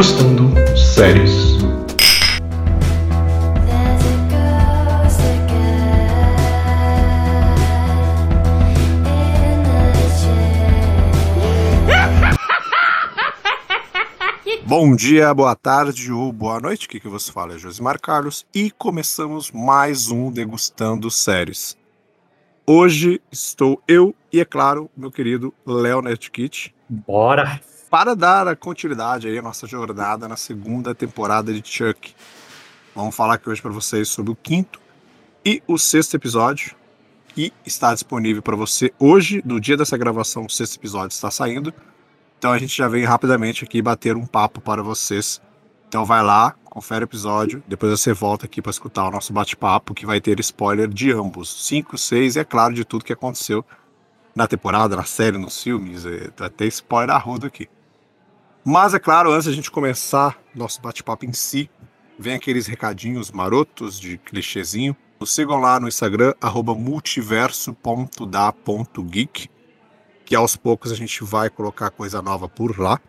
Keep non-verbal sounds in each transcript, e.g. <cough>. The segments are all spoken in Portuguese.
Degustando Séries. Bom dia, boa tarde ou boa noite, o que, que você fala? É Josimar Carlos e começamos mais um Degustando Séries. Hoje estou eu e, é claro, meu querido Léo Netkit Bora! Para dar continuidade aí à nossa jornada na segunda temporada de Chuck. Vamos falar aqui hoje para vocês sobre o quinto e o sexto episódio, que está disponível para você hoje, no dia dessa gravação, o sexto episódio está saindo. Então a gente já vem rapidamente aqui bater um papo para vocês. Então vai lá, confere o episódio, depois você volta aqui para escutar o nosso bate-papo, que vai ter spoiler de ambos, 5, 6 e é claro de tudo que aconteceu na temporada, na série, nos filmes, é, ter spoiler arrudo aqui. Mas é claro, antes da gente começar nosso bate-papo em si, vem aqueles recadinhos marotos de clichêzinho. Nos sigam lá no Instagram, multiverso.da.geek, que aos poucos a gente vai colocar coisa nova por lá.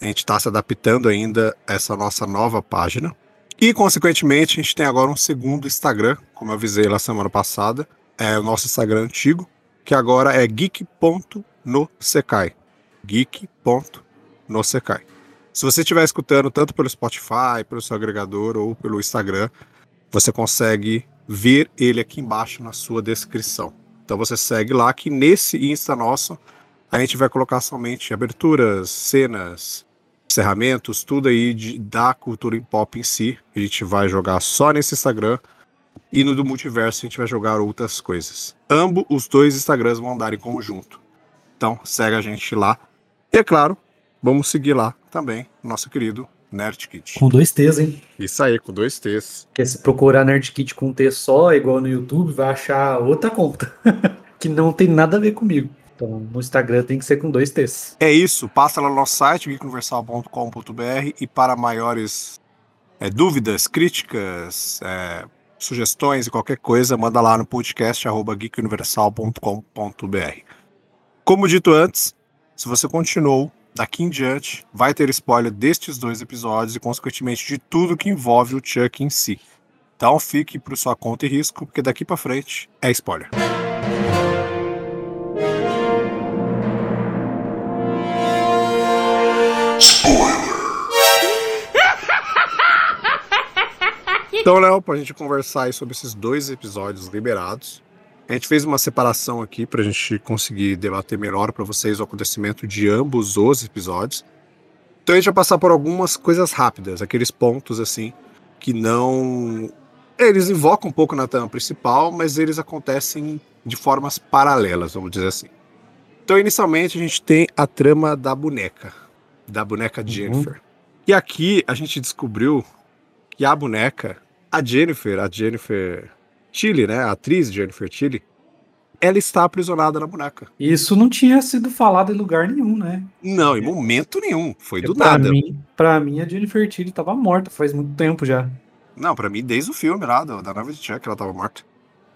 A gente está se adaptando ainda a essa nossa nova página. E, consequentemente, a gente tem agora um segundo Instagram, como eu avisei lá semana passada. É o nosso Instagram antigo, que agora é geek.nosekai. Geek.nosekai. Se você estiver escutando tanto pelo Spotify, pelo seu agregador ou pelo Instagram, você consegue ver ele aqui embaixo na sua descrição. Então você segue lá que nesse Insta nosso a gente vai colocar somente aberturas, cenas, encerramentos, tudo aí de, da cultura em pop em si. A gente vai jogar só nesse Instagram e no do multiverso a gente vai jogar outras coisas. Ambos os dois Instagrams vão andar em conjunto. Então segue a gente lá. E é claro, vamos seguir lá também nosso querido Nerd Kit. Com dois T's, hein? Isso aí, com dois T's. Porque se procurar Nerd Kit com T só, igual no YouTube, vai achar outra conta. <laughs> que não tem nada a ver comigo. Então, no Instagram tem que ser com dois T's. É isso, passa lá no nosso site, geekuniversal.com.br e para maiores é, dúvidas, críticas, é, sugestões e qualquer coisa, manda lá no podcast arroba geekuniversal.com.br. Como dito antes, se você continuou, daqui em diante vai ter spoiler destes dois episódios e, consequentemente, de tudo que envolve o Chuck em si. Então fique por sua conta e risco, porque daqui para frente é spoiler. Então, Léo, pra gente conversar sobre esses dois episódios liberados, a gente fez uma separação aqui pra gente conseguir debater melhor para vocês o acontecimento de ambos os episódios. Então a gente vai passar por algumas coisas rápidas, aqueles pontos assim que não. Eles invocam um pouco na trama principal, mas eles acontecem de formas paralelas, vamos dizer assim. Então, inicialmente, a gente tem a trama da boneca, da boneca Jennifer. E aqui a gente descobriu que a boneca, a Jennifer, a Jennifer Tilly, né? A atriz Jennifer Tilly, ela está aprisionada na boneca. Isso não tinha sido falado em lugar nenhum, né? Não, em momento nenhum. Foi do pra nada. Mim, pra mim, a Jennifer Tilly tava morta faz muito tempo já. Não, pra mim, desde o filme lá, da da nave de Chuck, ela tava morta.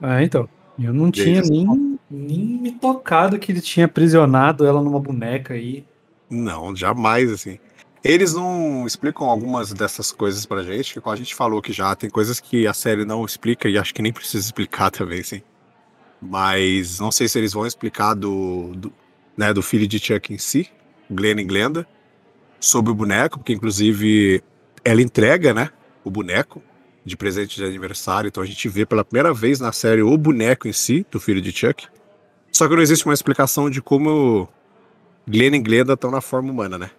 Ah, então. Eu não Desde tinha nem, nem me tocado que ele tinha aprisionado ela numa boneca aí. Não, jamais, assim. Eles não explicam algumas dessas coisas pra gente, que como a gente falou que já tem coisas que a série não explica e acho que nem precisa explicar <laughs> também, sim. Mas não sei se eles vão explicar do, do, né, do filho de Chuck em si, Glenn e Glenda, sobre o boneco, porque inclusive ela entrega, né, o boneco de presente de aniversário, então a gente vê pela primeira vez na série o boneco em si, do filho de Chuck. Só que não existe uma explicação de como Glenn e Glenda estão na forma humana, né?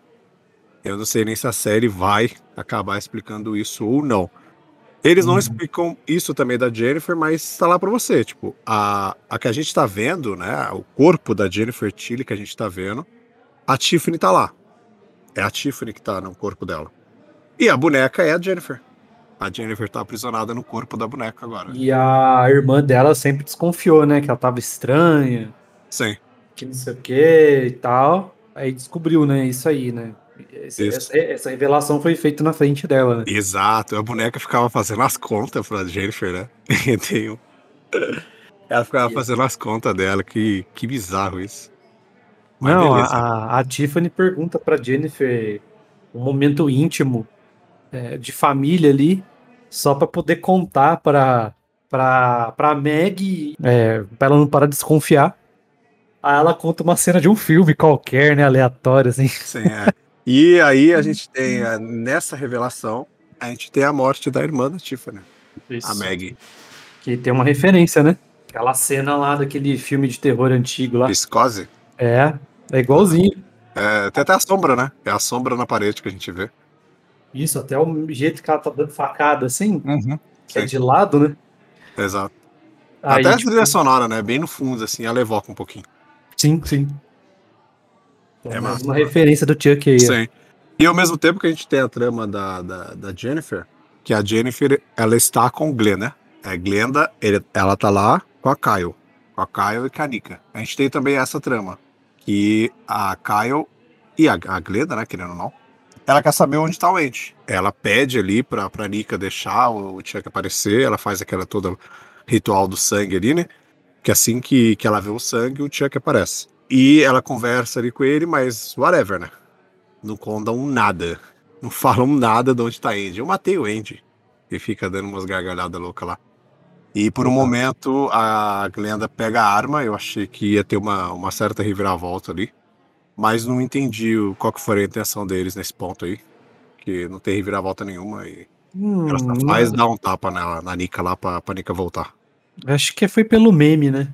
Eu não sei nem se a série vai acabar explicando isso ou não. Eles não Uhum. explicam isso também da Jennifer, mas tá lá pra você. Tipo, a, a que a gente tá vendo, né? O corpo da Jennifer Tilly que a gente tá vendo, a Tiffany tá lá. É a Tiffany que tá no corpo dela. E a boneca é a Jennifer. A Jennifer tá aprisionada no corpo da boneca agora. E a irmã dela sempre desconfiou, né? Que ela tava estranha, Sim. que não sei o que e tal. Aí descobriu, né? Isso aí, né? Esse- essa, essa revelação foi feita na frente dela, né? Exato, a boneca ficava fazendo as contas pra Jennifer, né? <laughs> Tem. Ela ficava fazendo as contas dela, que, que bizarro isso. Mas Não, a, a, Tiffany pergunta pra Jennifer um momento íntimo é, de família ali, só para poder contar para pra, pra Meg, é, pra ela não parar de desconfiar. Aí ela conta uma cena de um filme qualquer, né? Aleatório, assim. Sim, é. E aí a gente tem, a- nessa revelação, a gente tem a morte da irmã da Tiffany, a Maggie. Que tem uma referência, né? Aquela cena lá daquele filme de terror antigo lá. Viscose. É, é igualzinho. É, tem até a sombra, né? É a sombra na parede que a gente vê. Isso, até o jeito que ela tá dando facada, assim, Uhum. que é de lado, né? Exato. Aí, até a tipo, trilha sonora, né? Bem no fundo, assim, ela evoca um pouquinho. Sim, sim. É É massa. uma referência do Chuck aí. Sim. E ao mesmo tempo que a gente tem a trama da, da, da Jennifer, que a Jennifer, ela está com o Glenn, né? A Glenda, ele- ela tá lá com a Kyle. Com a Kyle e com a Nika. A gente tem também essa trama, que a Kyle e a, a Glenda, né, querendo ou não, ela quer saber onde tá o Ente. Ela pede ali pra, pra Nika deixar o, o Chuck aparecer, ela faz aquela toda ritual do sangue ali, né? Que assim que, que ela vê o sangue, o Chuck aparece. E ela conversa ali com ele, mas whatever, né? Não contam nada. Não <laughs> falam nada de onde tá Andy. Eu matei o Andy. E fica dando umas gargalhadas loucas lá. E por um momento a Glenda pega a arma. Eu achei que ia ter uma, uma certa reviravolta ali. Mas não entendi o- qual que foi a intenção deles nesse ponto aí. Que não tem reviravolta nenhuma. E Hum, ela só faz dar um tapa na, na Nika lá pra, pra Nika voltar. Acho que foi pelo meme, né?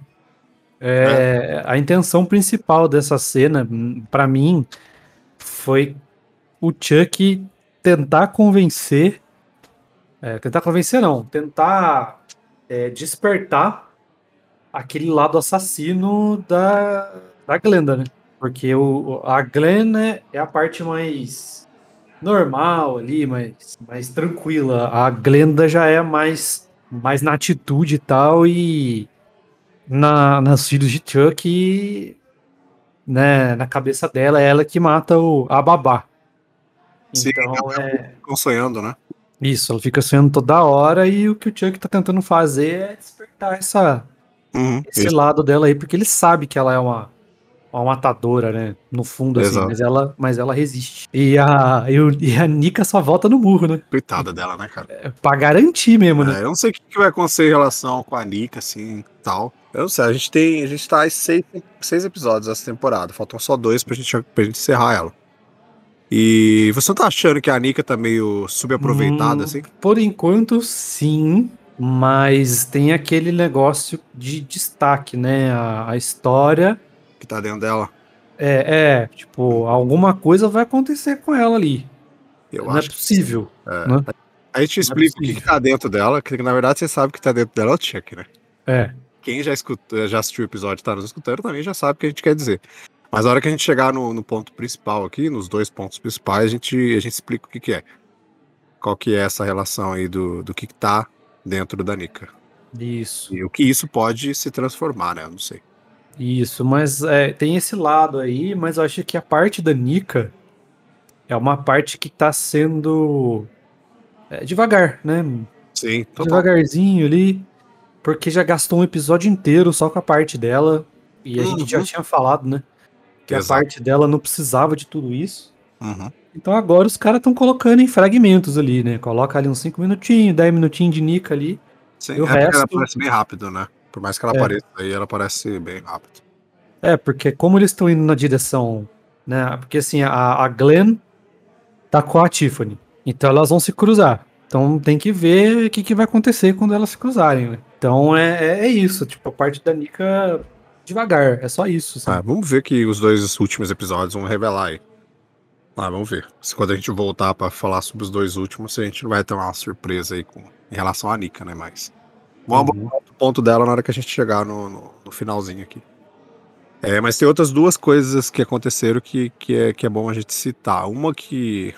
É, A intenção principal dessa cena, hum, pra mim, foi o Chuck tentar convencer. é, tentar convencer, não. Tentar é, despertar aquele lado assassino da, da Glenda, né? Porque o, a Glenn é, é a parte mais normal ali, mais, mais tranquila. A Glenda já é mais, mais na atitude e tal, e na, nas filhos de Chuck, né, na cabeça dela, é ela que mata o, a babá. Sim, Então é. Ficam sonhando, né? Isso, ela fica sonhando toda hora e o que o Chuck tá tentando fazer é despertar essa, Uhum, esse isso. lado dela aí, porque ele sabe que ela é uma, uma matadora, né? No fundo, assim, mas ela, mas ela resiste. E a, e, e a Nika só volta no murro, né? Coitada dela, né, cara? É Pra garantir mesmo, né? É, eu não sei o que que vai acontecer em relação com a Nika, assim, tal. Eu não sei, a gente tem. A gente tá em seis, seis episódios dessa temporada. Faltam só dois pra gente, pra gente encerrar ela. E você não tá achando que a Nika tá meio subaproveitada, Hum, assim? Por enquanto, sim. Mas tem aquele negócio de destaque, né? A, a história Que tá dentro dela? é, é, tipo, alguma coisa vai acontecer com ela ali. Eu Não é acho. que possível. é. né? A gente explica o que, que tá dentro dela, que na verdade você sabe que tá dentro dela é o Chuck, né? É. Quem já, escutou, já assistiu o episódio e tá nos escutando também já sabe o que a gente quer dizer. Mas na hora que a gente chegar no, no ponto principal aqui, nos dois pontos principais, a gente, a gente explica o que, que é. Qual que é essa relação aí do, do que, que tá dentro da Nika. Isso. E o que isso pode se transformar, né? Eu não sei. Isso, mas é, tem esse lado aí, mas eu acho que a parte da Nika é uma parte que tá sendo é, devagar, né? Sim, total. Devagarzinho ali, porque já gastou um episódio inteiro só com a parte dela, e a gente já Uhum. tinha falado, né? Que a Exato. parte dela não precisava de tudo isso. Uhum. Então agora os caras estão colocando em fragmentos ali, né? Coloca ali uns 5 minutinhos, 10 minutinhos de Nika ali. Sim, E o é porque ela resto- aparece bem rápido, né? Por mais que ela É. apareça aí, ela aparece bem rápido. É, porque como eles estão indo na direção, né? Porque assim, a, a Glenn tá com a Tiffany. Então elas vão se cruzar. Então tem que ver o que, que vai acontecer quando elas se cruzarem, né? Então é, é, é isso. Tipo, a parte da Nika devagar. É só isso. Ah, Sabe? vamos ver que os dois últimos episódios vão revelar aí. Ah, vamos ver. Se quando a gente voltar pra falar sobre os dois últimos, se a gente não vai ter uma surpresa aí com, em relação à Nika, né? Mas. Vamos Uhum. o ponto dela na hora que a gente chegar no, no, no finalzinho aqui. É, mas tem outras duas coisas que aconteceram que, que, é, que é bom a gente citar. Uma que,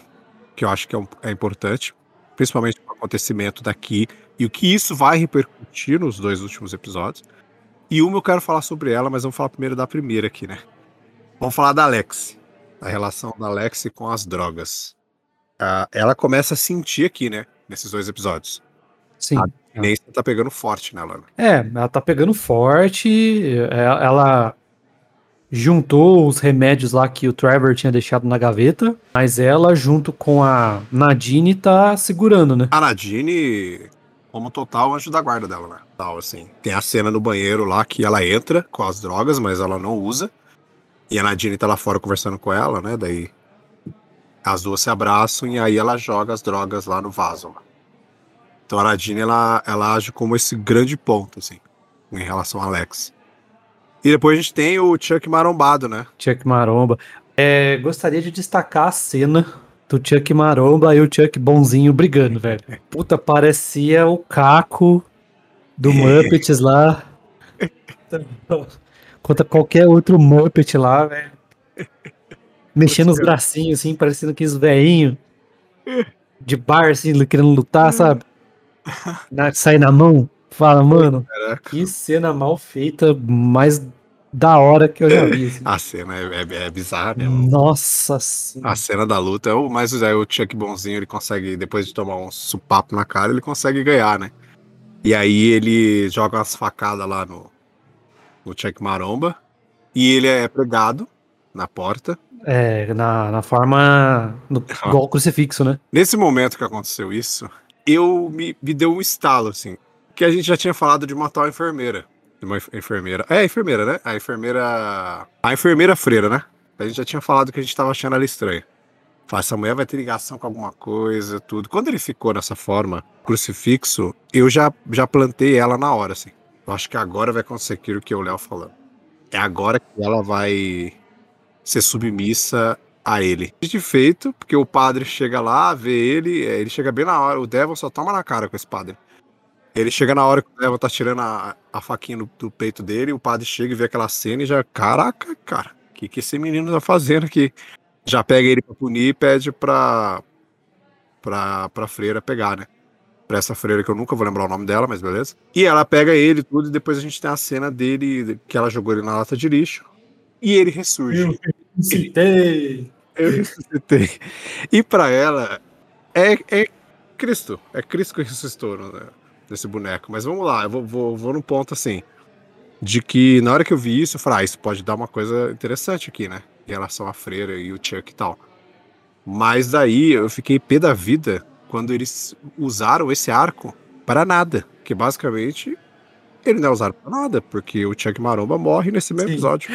que eu acho que é, um- é importante, principalmente o acontecimento daqui e o que isso vai repercutir nos dois últimos episódios. E uma eu quero falar sobre ela, mas vamos falar primeiro da primeira aqui, né? Vamos falar da Alex, da relação da Alex com as drogas. Ah, ela começa a sentir aqui, né? Nesses dois episódios. Sim. Ah, Nem tá pegando forte. Né? É, ela tá pegando forte. é, Ela. juntou os remédios lá que o Trevor tinha deixado na gaveta, mas ela, junto com a Nadine, tá segurando, né? A Nadine, como total anjo da guarda dela, né? Tal, assim. Tem a cena no banheiro lá que ela entra com as drogas, mas ela não usa. E a Nadine tá lá fora conversando com ela, né? Daí as duas se abraçam e aí ela joga as drogas lá no vaso. Lá. Então a Nadine, ela, ela age como esse grande ponto, assim, em relação a Alex. E depois a gente tem o Chuck marombado, né? Chuck Maromba. É, gostaria de destacar a cena do Chuck Maromba e o Chuck bonzinho brigando, velho. Puta, parecia o Caco do Muppets lá. Contra qualquer outro Muppet lá, velho. Mexendo os bracinhos, assim, parecendo aqueles velhinhos de bar, assim, querendo lutar, sabe? Na, sai na mão. Fala, mano, Caraca. que cena mal feita, mais da hora que eu já vi. assim. <laughs> A cena é, é, é bizarra mesmo. Nossa senhora. A cena da luta é o mais aí o Chuck bonzinho, ele consegue, depois de tomar um supapo na cara, ele consegue ganhar, né? E aí ele joga umas facadas lá no, no Chuck Maromba. E ele é pregado na porta. É, na, na forma. No, <laughs> igual crucifixo, né? Nesse momento que aconteceu isso, eu me, me deu um estalo, assim. Que a gente já tinha falado de matar a enfermeira. Uma enf- enfermeira. É, a enfermeira, né? A enfermeira. A enfermeira freira, né? A gente já tinha falado que a gente tava achando ela estranha. Fala, essa mulher vai ter ligação com alguma coisa, tudo. Quando ele ficou nessa forma, crucifixo, eu já, já plantei ela na hora, assim. Eu acho que agora vai acontecer aquilo que o Léo falando. É agora que ela vai ser submissa a ele. De feito, porque o padre chega lá, vê ele, é, ele chega bem na hora, o Devon só toma na cara com esse padre. Ele chega na hora que o Devon tá tirando a, a faquinha do, do peito dele, o padre chega e vê aquela cena e já, caraca, cara, o que, que esse menino tá fazendo aqui? Já pega ele pra punir e pede pra, pra, pra freira pegar, né? Pra essa freira que eu nunca vou lembrar o nome dela, mas beleza. E ela pega ele tudo, e depois a gente tem a cena dele, que ela jogou ele na lata de lixo, e ele ressurge. Citei! Eu ressuscitei. E pra ela, é, é Cristo. É Cristo que ressuscitou né, nesse boneco. Mas vamos lá, eu vou, vou, vou num ponto assim. De que na hora que eu vi isso, eu falei, ah, isso pode dar uma coisa interessante aqui, né? Em relação à freira e o Chuck e tal. Mas daí eu fiquei pé da vida quando eles usaram esse arco para nada. Que basicamente ele não é usado para nada, porque o Chuck Maromba morre nesse mesmo Sim. episódio.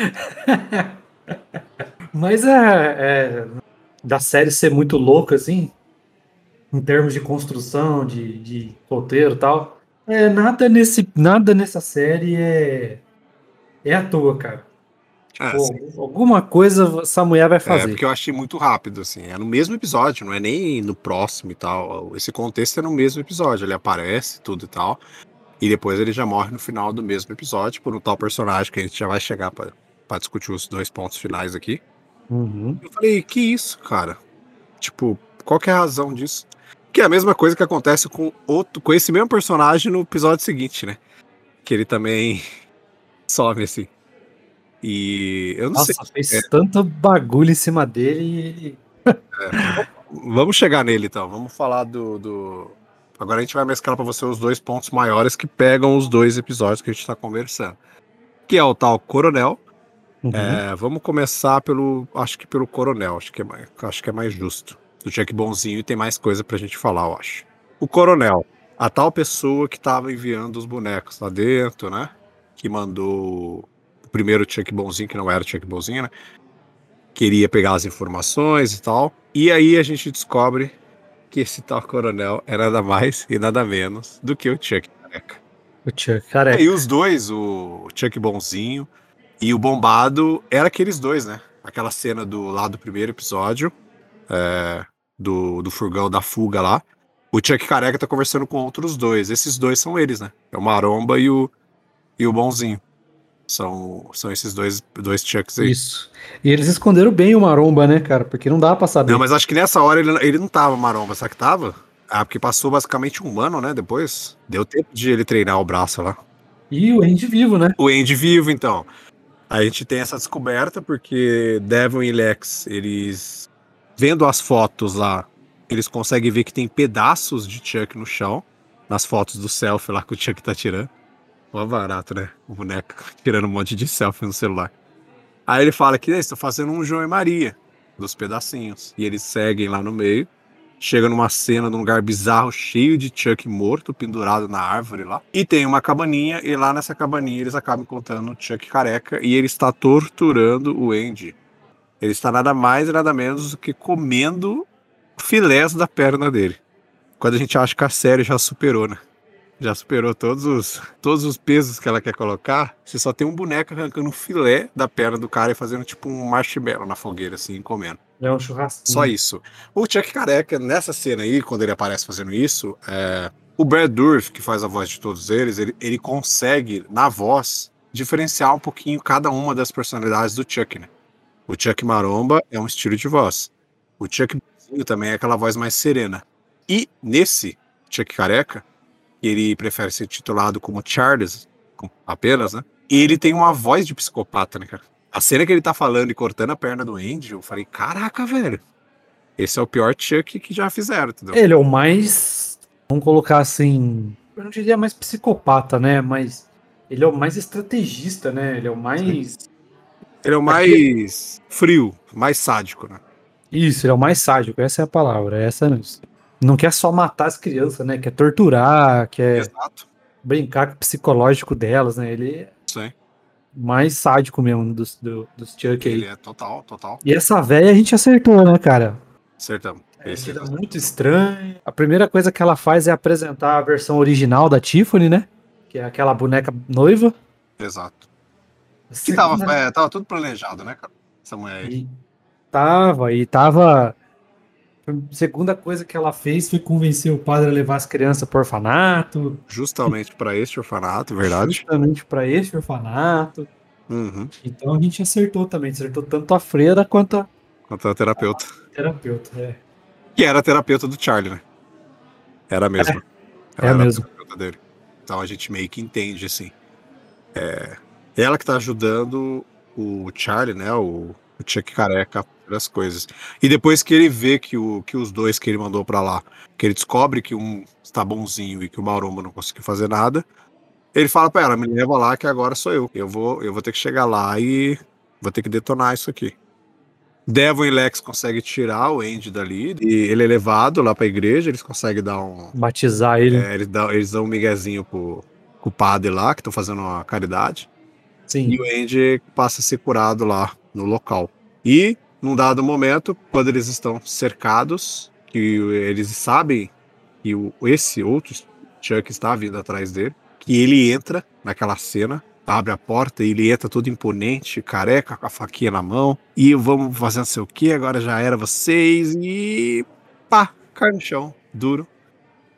<laughs> Mas é, é. Da série ser muito louca, assim, em termos de construção, de, de roteiro e tal. É, nada, nesse, nada nessa série é. É à toa, cara. Ah, Pô, alguma coisa essa mulher vai É, fazer. porque eu achei muito rápido, assim. É no mesmo episódio, não é nem no próximo e tal. Esse contexto é no mesmo episódio. Ele aparece, tudo e tal. E depois ele já morre no final do mesmo episódio por um tal personagem que a gente já vai chegar pra discutir os dois pontos finais aqui. Uhum. Eu falei, que isso, cara? Tipo, qual que é a razão disso? Que é a mesma coisa que acontece com outro, com esse mesmo personagem no episódio seguinte, né? Que ele também <laughs> some assim. E eu não Nossa, sei. fez É. tanto bagulho em cima dele e. Vamos chegar nele então. Vamos falar do, do- Agora a gente vai mesclar pra você os dois pontos maiores que pegam os dois episódios que a gente tá conversando. Que é o tal Coronel. Uhum. É, vamos começar pelo. Acho que pelo Coronel. Acho que é mais, acho que é mais justo. Do Jack Bonzinho e tem mais coisa pra gente falar, eu acho. O Coronel. A tal pessoa que tava enviando os bonecos lá dentro, né? Que mandou o primeiro Chuck Bonzinho, que não era o Chuck Bonzinho, né? Queria pegar as informações e tal. E aí a gente descobre que esse tal coronel é nada mais e nada menos do que o Chuck Careca. O Chuck, cara, É, e os dois, o Chuck Bonzinho e o Bombado, era aqueles dois, né? Aquela cena do lá do primeiro episódio, é, do, do furgão da fuga lá. O Chuck Careca tá conversando com outros dois. Esses dois são eles, né? É o Maromba e o, e o Bonzinho. São, são esses dois, dois Chucks aí. Isso. E eles esconderam bem o Maromba, né, cara? Porque não dá pra saber. Não, mas acho que nessa hora ele, ele não tava maromba, sabe que tava? Ah, porque passou basicamente um ano, né? Depois. Deu tempo de ele treinar o braço lá. E o Andy vivo, né? O Andy vivo, então. A gente tem essa descoberta porque Devon e Lex, eles. Vendo as fotos lá, eles conseguem ver que tem pedaços de Chuck no chão. Nas fotos do selfie lá que o Chuck tá tirando. Mó barato, né? O boneco <laughs> tirando um monte de selfie no celular. Aí ele fala que estou fazendo um João e Maria dos pedacinhos. E eles seguem lá no meio. Chega numa cena num lugar bizarro, cheio de Chuck morto, pendurado na árvore lá. E tem uma cabaninha, e lá nessa cabaninha eles acabam encontrando o Chuck careca e ele está torturando o Andy. Ele está nada mais e nada menos do que comendo filés da perna dele. Quando a gente acha que a série já superou, né? Já superou todos os, todos os pesos que ela quer colocar. Você só tem um boneco arrancando um filé da perna do cara e fazendo tipo um marshmallow na fogueira, assim, comendo. É um churrasco. Só isso. O Chuck Careca, nessa cena aí, quando ele aparece fazendo isso, é... o Brad Dourif, que faz a voz de todos eles, ele, ele consegue, na voz, diferenciar um pouquinho cada uma das personalidades do Chuck, né? O Chuck Maromba é um estilo de voz. O Chuck também é aquela voz mais serena. E nesse Chuck Careca, ele prefere ser titulado como Charles, apenas, né? E ele tem uma voz de psicopata, né, cara? A cena que ele tá falando e cortando a perna do Andy, eu falei, caraca, velho. Esse é o pior Chuck que já fizeram, entendeu? Ele é o mais. Vamos colocar assim. Eu não diria mais psicopata, né? Mas ele é o mais estrategista, né? Ele é o mais. Ele é o mais frio, mais sádico, né? Isso, ele é o mais sádico, essa é a palavra. Essa não quer só matar as crianças, né? Quer torturar, quer Exato. brincar com o psicológico delas, né? Ele é Sim. mais sádico mesmo dos, do, dos Chuck aí. Ele é total, total. E essa velha a gente acertou, né, cara? Acertamos. É, Esse é é muito estranho. A primeira coisa que ela faz é apresentar a versão original da Tiffany, né? Que é aquela boneca noiva. Exato. Que tava, é, tava tudo planejado, né, cara? Essa mulher aí. E tava, e tava. A segunda coisa que ela fez foi convencer o padre a levar as crianças pro orfanato. Justamente pra este orfanato, verdade? Justamente pra esse orfanato. Uhum. Então a gente acertou também. Acertou tanto a freira quanto a Quanto a terapeuta. terapeuta. É, Que era a terapeuta do Charlie, né? Era mesmo. é Ela era mesmo. a terapeuta dele. Então a gente meio que entende, assim. É, ela que tá ajudando o Charlie, né? O, o Chuck Careca as coisas. E depois que ele vê que, o, que os dois que ele mandou pra lá, que ele descobre que um está bonzinho e que o Maromba não conseguiu fazer nada, ele fala pra ela, me leva lá que agora sou eu. Eu vou, eu vou ter que chegar lá e vou ter que detonar isso aqui. Devon e Lex conseguem tirar o Andy dali e ele é levado lá pra igreja, eles conseguem dar um, Batizar ele. é, eles, dão, eles dão um miguezinho pro, pro padre lá, que estão fazendo uma caridade. Sim. E o Andy passa a ser curado lá no local. E, num dado momento, quando eles estão cercados, que eles sabem que o, esse outro Chuck está vindo atrás dele, que ele entra naquela cena, abre a porta e ele entra todo imponente, careca, com a faquinha na mão, e vamos fazer não sei o que, agora já era vocês, e pá, cai no chão, duro,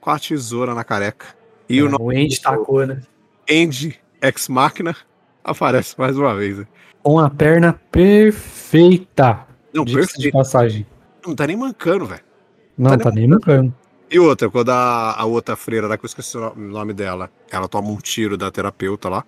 com a tesoura na careca. E É, o o Andy tacou, né? Andy Ex Machina aparece mais uma vez. né? Com a perna perfeita. Não, Diga-se de passagem. Não tá nem mancando, velho. Não, Tá tá nem mancando. E outra, quando a, a outra freira lá, que eu esqueci o nome dela, ela toma um tiro da terapeuta lá.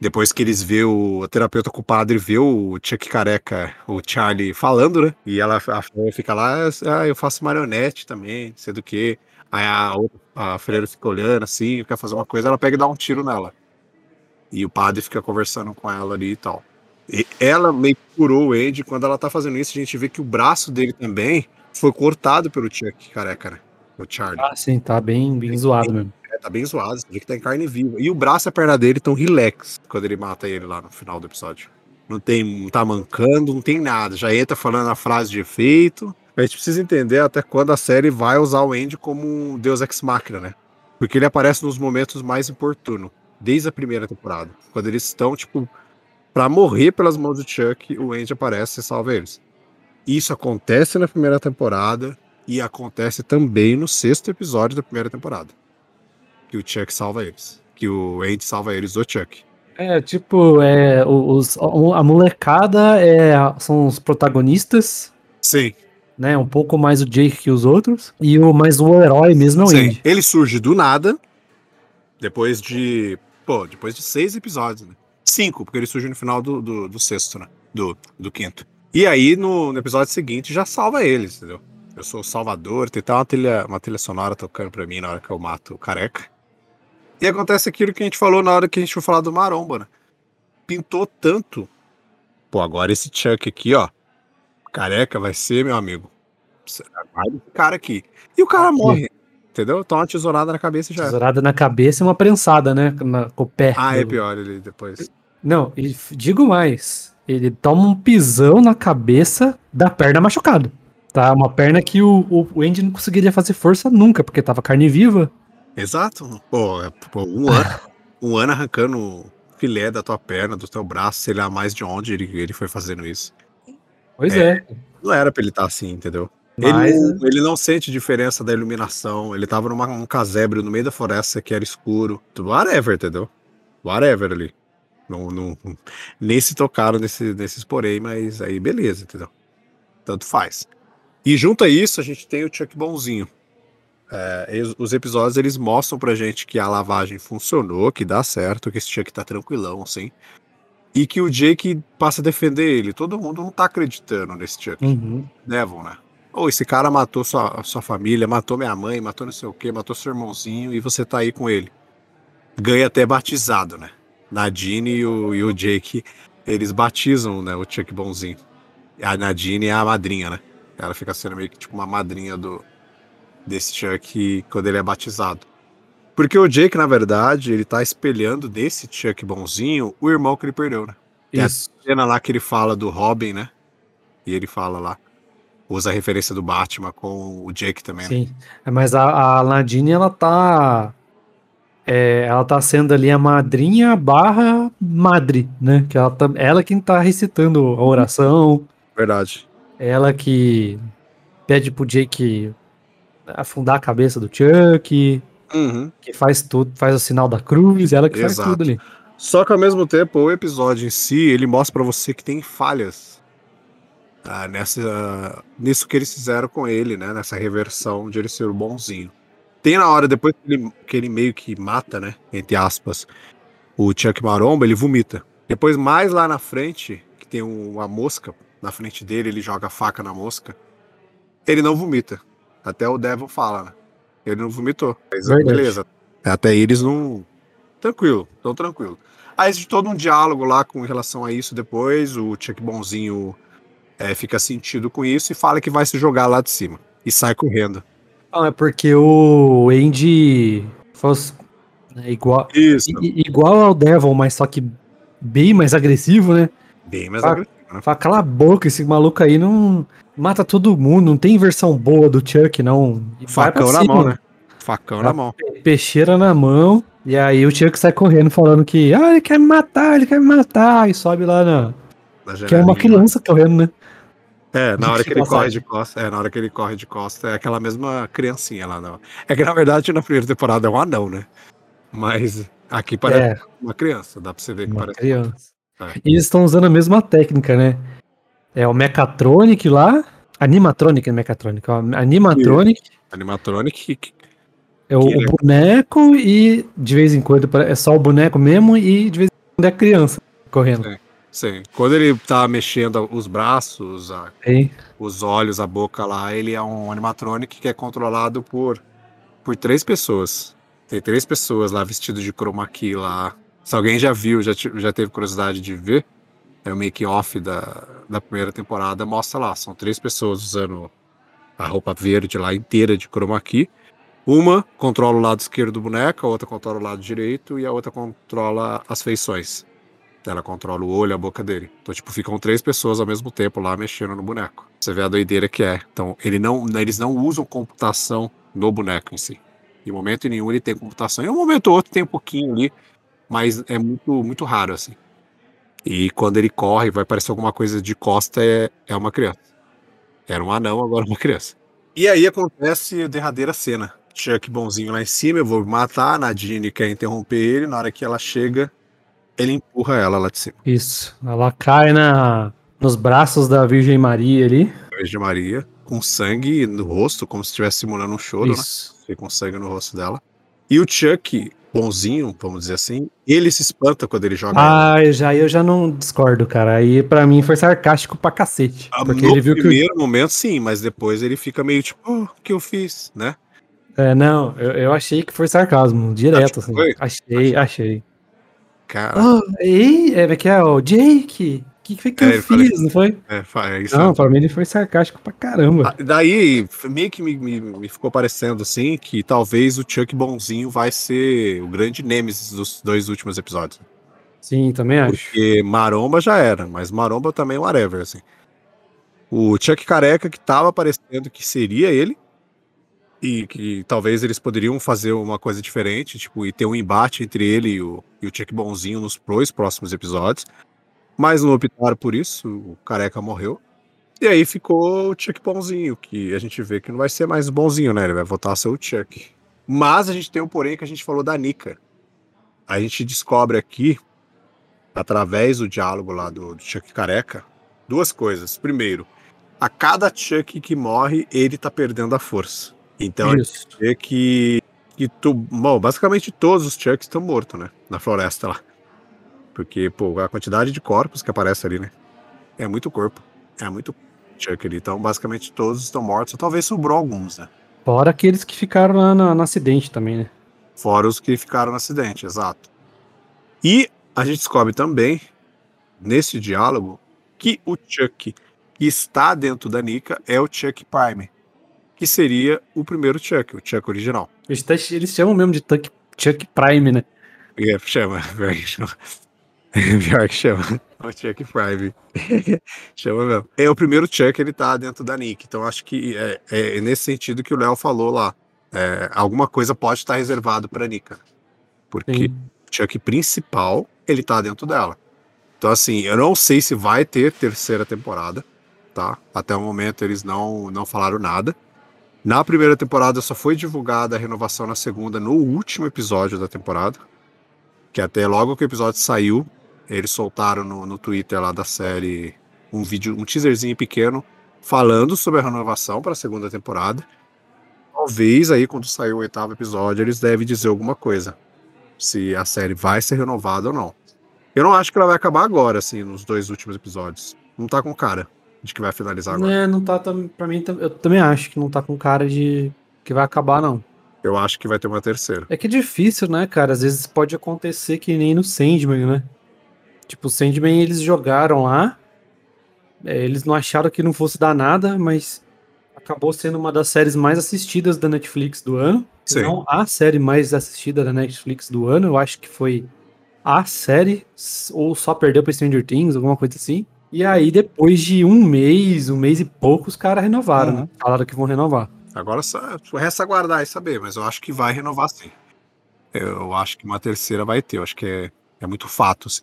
Depois que eles vê o a terapeuta com o padre vê o Chuck Careca, o Charlie falando, né? E ela a freira fica lá, ah, eu faço marionete também, não sei do que. Aí a, outra- a freira fica olhando assim, quer fazer uma coisa, ela pega e dá um tiro nela. E o padre fica conversando com ela ali e tal. E ela meio que curou o Andy. Quando ela tá fazendo isso, a gente vê que o braço dele também foi cortado pelo Chuck Careca, né? O Charlie. Ah, sim, tá bem, bem zoado mesmo. É, tá bem zoado, você vê que tá em carne viva. E o braço e a perna dele estão relax quando ele mata ele lá no final do episódio. Não tem, não tá mancando, não tem nada. Já entra falando a frase de efeito. A gente precisa entender até quando a série vai usar o Andy como um deus ex machina, né? Porque ele aparece nos momentos mais oportunos, desde a primeira temporada. Quando eles estão, tipo, pra morrer pelas mãos do Chuck, o Andy aparece e salva eles. Isso acontece na primeira temporada e acontece também no sexto episódio da primeira temporada que o Chuck salva eles. Que o Andy salva eles do Chuck. É, tipo, é, os, a molecada é, são os protagonistas, Sim, né? Um pouco mais o Jake que os outros. E o mais o herói mesmo é o sim. Andy. Ele surge do nada, depois de. Pô, depois de seis episódios, né? Cinco, porque ele surge no final do, do, do sexto, né? Do, do quinto. E aí, no, no episódio seguinte, já salva eles, entendeu? Eu sou o Salvador, tem até uma trilha, uma trilha sonora tocando pra mim na hora que eu mato o careca. E acontece aquilo que a gente falou na hora que a gente foi falar do Maromba, né? Pintou tanto pô, agora esse Chuck aqui, ó, careca vai ser, meu amigo. Esse cara aqui. E o cara morre. Entendeu? Toma uma tesourada na cabeça e já. Tesourada na cabeça e uma prensada, né? Na, com o pé. Ah, é pior ele depois. Não, e f- digo mais. Ele toma um pisão na cabeça da perna machucada. Tá? Uma perna que o, o, o Andy não conseguiria fazer força nunca, porque tava carne viva. Exato. Pô, é, pô, um ano, um ano arrancando filé da tua perna, do teu braço, sei lá mais de onde ele, ele foi fazendo isso. Pois é. Não era pra ele estar assim, entendeu? Mas, Ele, não- ele não sente diferença da iluminação. Ele tava num casebre no meio da floresta que era escuro. Whatever, entendeu? Whatever ali. Não, não, nem se tocaram nesse, nesses porém, mas aí beleza, entendeu? Tanto faz. E junto a isso, a gente tem o Chuck bonzinho. É, os episódios eles mostram pra gente que a lavagem funcionou, que dá certo, que esse Chuck tá tranquilão, assim. E que o Jake passa a defender ele. Todo mundo não tá acreditando nesse Chuck. uhum. Devon, né? Ou esse cara matou sua, sua família, matou minha mãe, matou não sei o que, matou seu irmãozinho e você tá aí com ele. Ganha até batizado, né? Nadine e o, e o Jake, eles batizam né, o Chuck Bonzinho. A Nadine é a madrinha, né? Ela fica sendo meio que tipo uma madrinha do desse Chuck quando ele é batizado. Porque o Jake, na verdade, ele tá espelhando desse Chuck Bonzinho o irmão que ele perdeu, né? É. Isso. cena lá que ele fala do Robin, né? E ele fala lá. Usa a referência do Batman com o Jake também. né? Sim. É, Mas a, a Nadine, ela tá. é, ela tá sendo ali a madrinha barra madre, né? Que ela, tá, ela quem tá recitando a oração, Verdade. ela que pede pro Jake afundar a cabeça do Chuck, Uhum. que faz tudo, faz o sinal da cruz, ela que faz Exato. tudo ali. Só que ao mesmo tempo, o episódio em si, ele mostra pra você que tem falhas ah, nessa, nisso que eles fizeram com ele, né? Nessa reversão de ele ser o bonzinho. Tem na hora, depois que ele, que ele meio que mata, né? Entre aspas, o Chuck Maromba, ele vomita. Depois, mais lá na frente, que tem um- uma mosca na frente dele, ele joga a faca na mosca. Ele não vomita. Até o Devil fala, né? Ele não vomitou. Mas beleza. Até eles não. Tranquilo, tão tranquilo. Aí existe todo um diálogo lá com relação a isso depois. O Chuck Bonzinho é, fica sentido com isso e fala que vai se jogar lá de cima. E sai correndo. Ah, é porque o Andy fosse né, igual, Isso. i- igual ao Devil, mas só que bem mais agressivo, né? Bem mais Ah, agressivo, né? Fala, cala a boca, esse maluco aí não mata todo mundo, não tem versão boa do Chuck, não. E Facão na cima, mão, né? Facão na mão. Peixeira na mão, e aí o Chuck sai correndo falando que, ah, ele quer me matar, ele quer me matar, e sobe lá na. na Que é uma criança correndo, né? É, na hora que ele corre de costa, é, na hora que ele corre de costa, é aquela mesma criancinha lá. Não. É que na verdade na primeira temporada é um anão, né? Mas aqui parece É, uma criança, dá pra você ver que uma parece. criança. É. E eles estão usando a mesma técnica, né? É o Mechatronic lá. Animatronic, é Mechatronic. ó, Animatronic Animatronic que- é o, que o legal. boneco e de vez em quando é só o boneco mesmo e de vez em quando é a criança correndo. É. Sim. Quando ele tá mexendo os braços, a- os olhos, a boca lá, ele é um animatronic que é controlado por, por três pessoas. Tem três pessoas lá vestidas de chroma key lá. Se alguém já viu, já, já teve curiosidade de ver, é o make-off da, da primeira temporada, mostra lá. São três pessoas usando a roupa verde lá inteira de chroma key. Uma controla o lado esquerdo do boneco, a outra controla o lado direito e a outra controla as feições. Ela controla o olho, a boca dele. Então, tipo, ficam três pessoas ao mesmo tempo lá mexendo no boneco. Você vê a doideira que é. Então, ele não, eles não usam computação no boneco em si. Em momento nenhum ele tem computação. Em um momento ou outro tem um pouquinho ali, mas é muito, muito raro, assim. E quando ele corre, vai parecer alguma coisa de costa, é, é uma criança. Era um anão, agora uma criança. E aí acontece a derradeira cena. Chuck bonzinho lá em cima, eu vou matar, a Nadine quer interromper ele, na hora que ela chega, ele empurra ela lá de cima. isso. Ela cai na, nos braços da Virgem Maria ali. Virgem Maria, com sangue no rosto, como se estivesse simulando um choro, né? Isso. Fica com sangue no rosto dela. E o Chuck, bonzinho, vamos dizer assim, ele se espanta quando ele joga. Ah, eu já, eu já não discordo, cara. Aí pra mim foi sarcástico pra cacete. Ah, Porque no ele viu que. primeiro momento, sim, mas depois ele fica meio tipo, oh, o que eu fiz, né? É, não, eu, eu achei que foi sarcasmo, direto, Acho que assim. foi? Achei, achei. Cara, Ah, ei, é que é o Jake. que foi que É, eu fiz, não foi? É, é isso. Não, pra mim ele foi sarcástico pra caramba. Ah, Daí, meio que me, me- me ficou parecendo assim que talvez o Chuck bonzinho vai ser o grande nêmesis dos dois últimos episódios. Sim, também acho. Porque Maromba já era, mas Maromba também é whatever, assim. O Chuck Careca que tava parecendo que seria ele, e que talvez eles poderiam fazer uma coisa diferente, tipo, e ter um embate entre ele e o, e o Chuck bonzinho nos dois próximos episódios. Mas não optaram por isso, o Careca morreu. E aí ficou o Chuck bonzinho, que a gente vê que não vai ser mais bonzinho, né? Ele vai voltar a ser o Chuck. Mas a gente tem um porém que a gente falou da Nika. A gente descobre aqui através do diálogo lá do, do Chuck Careca, duas coisas. Primeiro, a cada Chuck que morre, ele tá perdendo a força. Então a Isso. gente vê que, que tu, bom, basicamente todos os Chucks estão mortos, né? Na floresta lá. Porque, pô, a quantidade de corpos que aparece ali, né? É muito corpo. É muito Chuck ali. Então, basicamente todos estão mortos. Talvez sobrou alguns, né? Fora aqueles que ficaram lá na- no acidente também, né? Fora os que ficaram no acidente, exato. E a gente descobre também, nesse diálogo, que o Chuck que está dentro da Nika é o Chuck Prime, que seria o primeiro Chuck, o Chuck original. Eles, eles chamam mesmo de Chuck, Chuck Prime, né? É, chama, <laughs> pior que chama. Pior que chama. O Chuck Prime. <laughs> chama mesmo. É o primeiro Chuck, ele tá dentro da Nick. Então acho que é, é nesse sentido que o Léo falou lá. É, alguma coisa pode estar reservado pra Nika. Porque Sim. o Chuck principal, ele tá dentro dela. Então, assim, eu não sei se vai ter terceira temporada, tá? Até o momento eles não, não falaram nada. Na primeira temporada só foi divulgada a renovação na segunda, no último episódio da temporada. Que até logo que o episódio saiu, eles soltaram no, no Twitter lá da série um vídeo, um teaserzinho pequeno, falando sobre a renovação para a segunda temporada. Talvez aí, quando sair o oitavo episódio, eles devem dizer alguma coisa se a série vai ser renovada ou não. Eu não acho que ela vai acabar agora, assim, nos dois últimos episódios. Não tá com cara de que vai finalizar agora. É, não tá, pra mim, eu também acho que não tá com cara de que vai acabar, não. Eu acho que vai ter uma terceira. É que é difícil, né, cara? Às vezes pode acontecer que nem no Sandman, né? Tipo, o Sandman eles jogaram lá, é, eles não acharam que não fosse dar nada, mas acabou sendo uma das séries mais assistidas da Netflix do ano. Sim. não a série mais assistida da Netflix do ano, eu acho que foi a série, ou só perdeu pra Stranger Things, alguma coisa assim. E aí, depois de um mês, um mês e pouco, os caras renovaram, Uhum. né? Falaram que vão renovar. Agora só resta aguardar e saber, mas eu acho que vai renovar sim. Eu acho que uma terceira vai ter, eu acho que é, é muito fato. assim.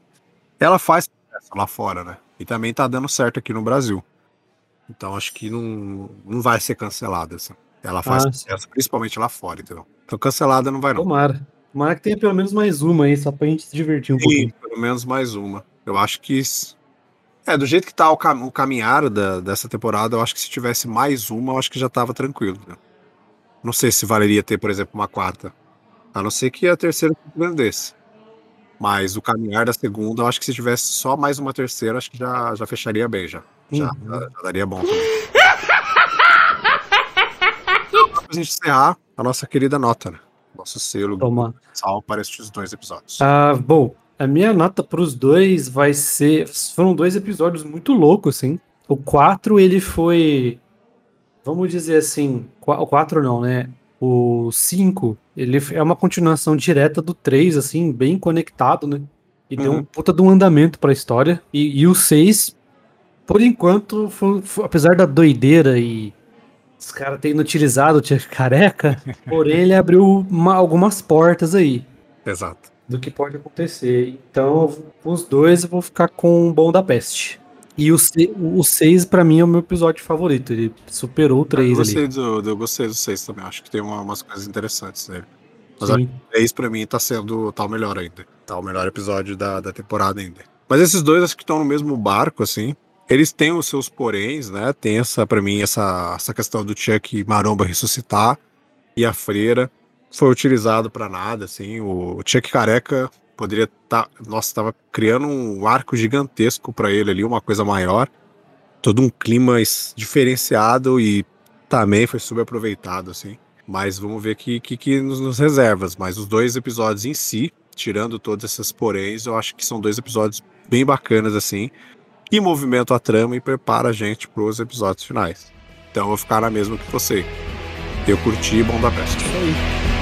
Ela faz lá fora, né? E também tá dando certo aqui no Brasil. Então acho que não, não vai ser cancelada. Assim. Ela faz Ah, sucesso, principalmente lá fora, entendeu? Então cancelada não vai não. Tomara. Tomara que tenha pelo menos mais uma aí, só pra gente se divertir um Sim, pouquinho. pelo menos mais uma. Eu acho que. É, do jeito que tá o, cam o caminhar da- dessa temporada, eu acho que se tivesse mais uma, eu acho que já tava tranquilo. né? Não sei se valeria ter, por exemplo, uma quarta. A não ser que a terceira surpreendesse. Mas o caminhar da segunda, eu acho que se tivesse só mais uma terceira, acho que já, já fecharia bem já. Já, Uhum. já- já daria bom também. Pra gente encerrar, a nossa querida nota, né? Nosso selo Toma. sal para estes dois episódios. Ah, bom, a minha nota pros dois vai ser. Foram dois episódios muito loucos, assim. O 4, ele foi. Vamos dizer assim. O 4 não, né? O 5, ele é uma continuação direta do 3, assim, bem conectado, né? E deu um Uhum. puta de um andamento pra história. E, e o 6, por enquanto, foi- foi- apesar da doideira e os caras tendo utilizado o Chuck Careca, <laughs> porém ele abriu uma- algumas portas aí Exato. Do que pode acontecer. Então, os dois eu vou ficar com o Bom da Peste. E o 6, pra mim, é o meu episódio favorito. Ele superou o Eu 3 ali. gostei, do, eu gostei do 6 também. Acho que tem uma- umas coisas interessantes nele. Mas Sim. o 3 pra mim tá sendo. tá o melhor ainda. Tá o melhor episódio da, da temporada ainda. Mas esses dois acho que estão no mesmo barco, assim. Eles têm os seus poréns, né? Tem essa, pra mim, essa, essa questão do Chuck Maromba ressuscitar. E a freira foi utilizado pra nada, assim. O, Chuck Careca poderia estar. nossa, tava criando um arco gigantesco pra ele ali, uma coisa maior. Todo um clima diferenciado e também foi subaproveitado, assim. Mas vamos ver que, que, que nos, nos reservas. Mas os dois episódios em si, tirando todos esses poréns, eu acho que são dois episódios bem bacanas, assim. e movimenta a trama e prepara a gente para os episódios finais. Então eu vou ficar na mesma que você. Eu curti Bom da Peste. Isso aí.